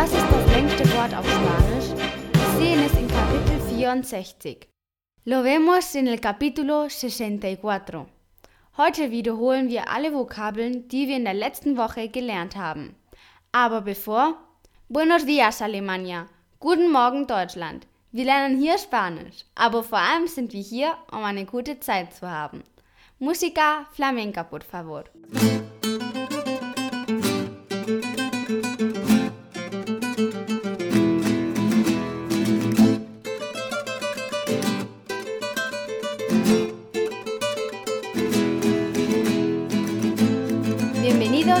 Was ist das längste Wort auf Spanisch? Wir sehen es in Kapitel 64. Lo vemos en el capítulo 64. Heute wiederholen wir alle Vokabeln, die wir in der letzten Woche gelernt haben. Aber bevor Buenos dias, Alemania. Guten Morgen, Deutschland. Wir lernen hier Spanisch, aber vor allem sind wir hier, um eine gute Zeit zu haben. Musica flamenca, por favor.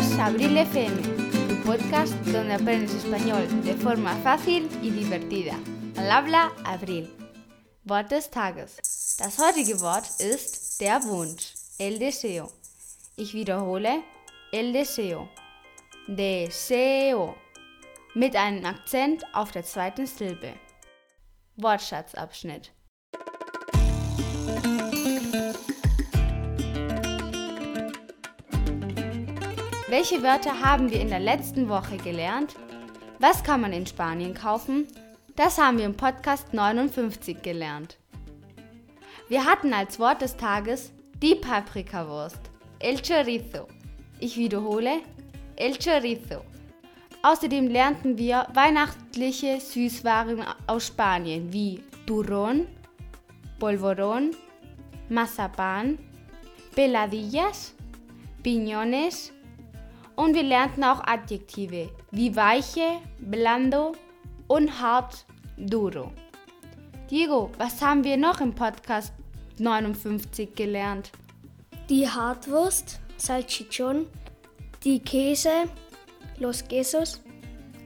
Bienvenidos a Abril FM, tu podcast donde aprendes español de forma fácil y divertida. Al habla Abril. Wort des Tages. Das heutige Wort ist der Wunsch, el deseo. Ich wiederhole, el deseo. Deseo. Mit einem Akzent auf der zweiten Silbe. Wortschatzabschnitt. Welche Wörter haben wir in der letzten Woche gelernt? Was kann man in Spanien kaufen? Das haben wir im Podcast 59 gelernt. Wir hatten als Wort des Tages die Paprikawurst, el chorizo. Ich wiederhole, el chorizo. Außerdem lernten wir weihnachtliche Süßwaren aus Spanien wie Turrón, Polvorón, Mazapán, Peladillas, Piñones, und wir lernten auch Adjektive wie weiche, blando und hart, duro. Diego, was haben wir noch im Podcast 59 gelernt? Die Hartwurst, Salchichon, die Käse, los quesos,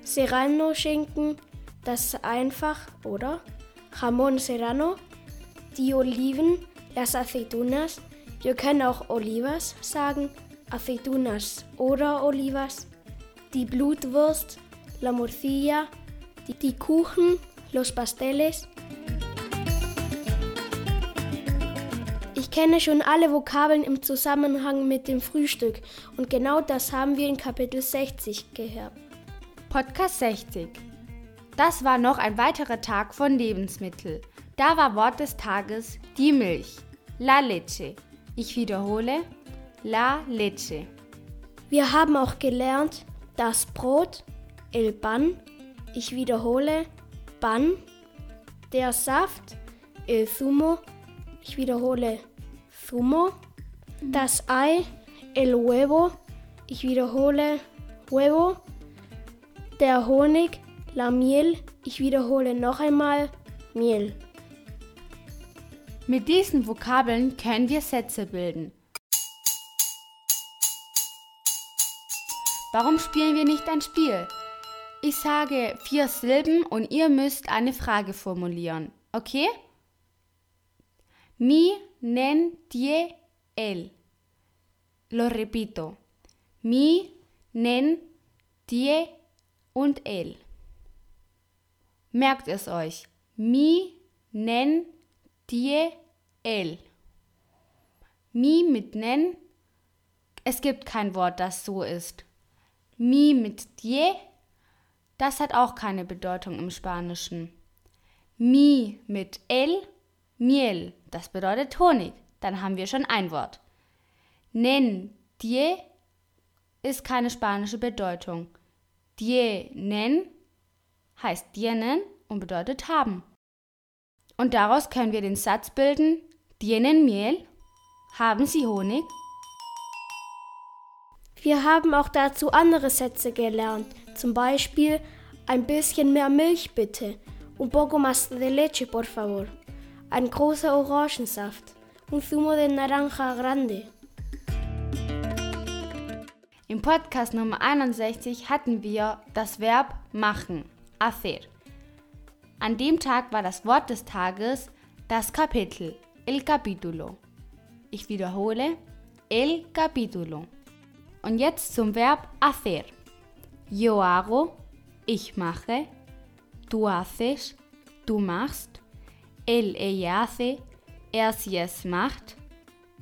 Serrano-Schinken, das einfach, oder? Jamón Serrano, die Oliven, las aceitunas, wir können auch Olivas sagen, aceitunas oder Olivas, die Blutwurst, la morcilla, die, die Kuchen, los pasteles. Ich kenne schon alle Vokabeln im Zusammenhang mit dem Frühstück und genau das haben wir in Kapitel 60 gehört. Podcast 60. Das war noch ein weiterer Tag von Lebensmittel. Da war Wort des Tages die Milch, la leche. Ich wiederhole, la leche. Wir haben auch gelernt, das Brot, el pan, ich wiederhole, pan, der Saft, el zumo, ich wiederhole, zumo, das Ei, el huevo, ich wiederhole, huevo, der Honig, la miel, ich wiederhole noch einmal, miel. Mit diesen Vokabeln können wir Sätze bilden. Warum spielen wir nicht ein Spiel? Ich sage vier Silben und ihr müsst eine Frage formulieren. Okay? Mi nen tie el. Lo repito. Mi nen tie und el. Merkt es euch. Mi nen tie el. Mi mit nen. Es gibt kein Wort, das so ist. Mi mit die, das hat auch keine Bedeutung im Spanischen. Mi mit el, miel, das bedeutet Honig. Dann haben wir schon ein Wort. Nen, die ist keine spanische Bedeutung. Tienen heißt tienen und bedeutet haben. Und daraus können wir den Satz bilden, tienen miel, haben sie Honig? Wir haben auch dazu andere Sätze gelernt, zum Beispiel ein bisschen mehr Milch bitte, un poco más de leche por favor, ein großer Orangensaft, un zumo de naranja grande. Im Podcast Nummer 61 hatten wir das Verb machen, hacer. An dem Tag war das Wort des Tages das Kapitel, el capítulo. Ich wiederhole, el capítulo. Und jetzt zum Verb hacer. Yo hago, ich mache. Du haces, du machst. Él, ella hace, er, sie, es macht.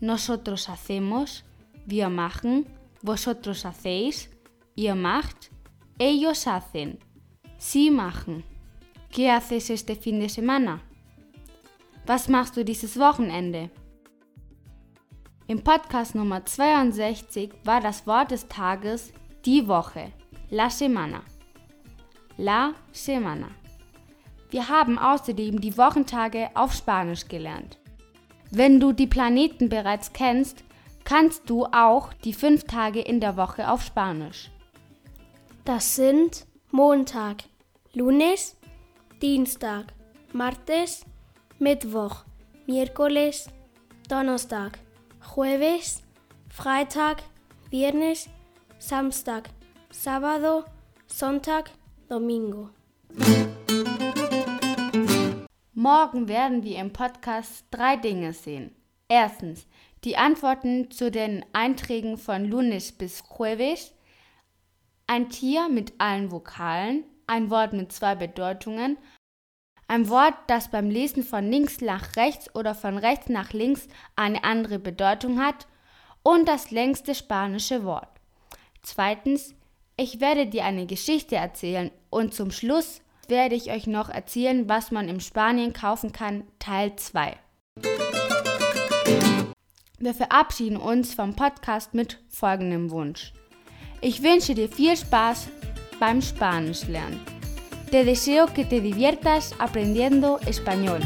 Nosotros hacemos, wir machen. Vosotros hacéis, ihr macht. Ellos hacen, sie machen. ¿Qué haces este fin de semana? Was machst du dieses Wochenende? Im Podcast Nummer 62 war das Wort des Tages die Woche, la semana. La semana. Wir haben außerdem die Wochentage auf Spanisch gelernt. Wenn du die Planeten bereits kennst, kannst du auch die fünf Tage in der Woche auf Spanisch. Das sind Montag, Lunes, Dienstag, Martes, Mittwoch, Miércoles, Donnerstag, Jueves, Freitag, Viernes, Samstag, Sábado, Sonntag, Domingo. Morgen werden wir im Podcast drei Dinge sehen. Erstens die Antworten zu den Einträgen von Lunes bis Jueves, ein Tier mit allen Vokalen, ein Wort mit zwei Bedeutungen, ein Wort, das beim Lesen von links nach rechts oder von rechts nach links eine andere Bedeutung hat und das längste spanische Wort. Zweitens, ich werde dir eine Geschichte erzählen und zum Schluss werde ich euch noch erzählen, was man in Spanien kaufen kann, Teil 2. Wir verabschieden uns vom Podcast mit folgendem Wunsch. Ich wünsche dir viel Spaß beim Spanisch lernen. Te deseo que te diviertas aprendiendo español.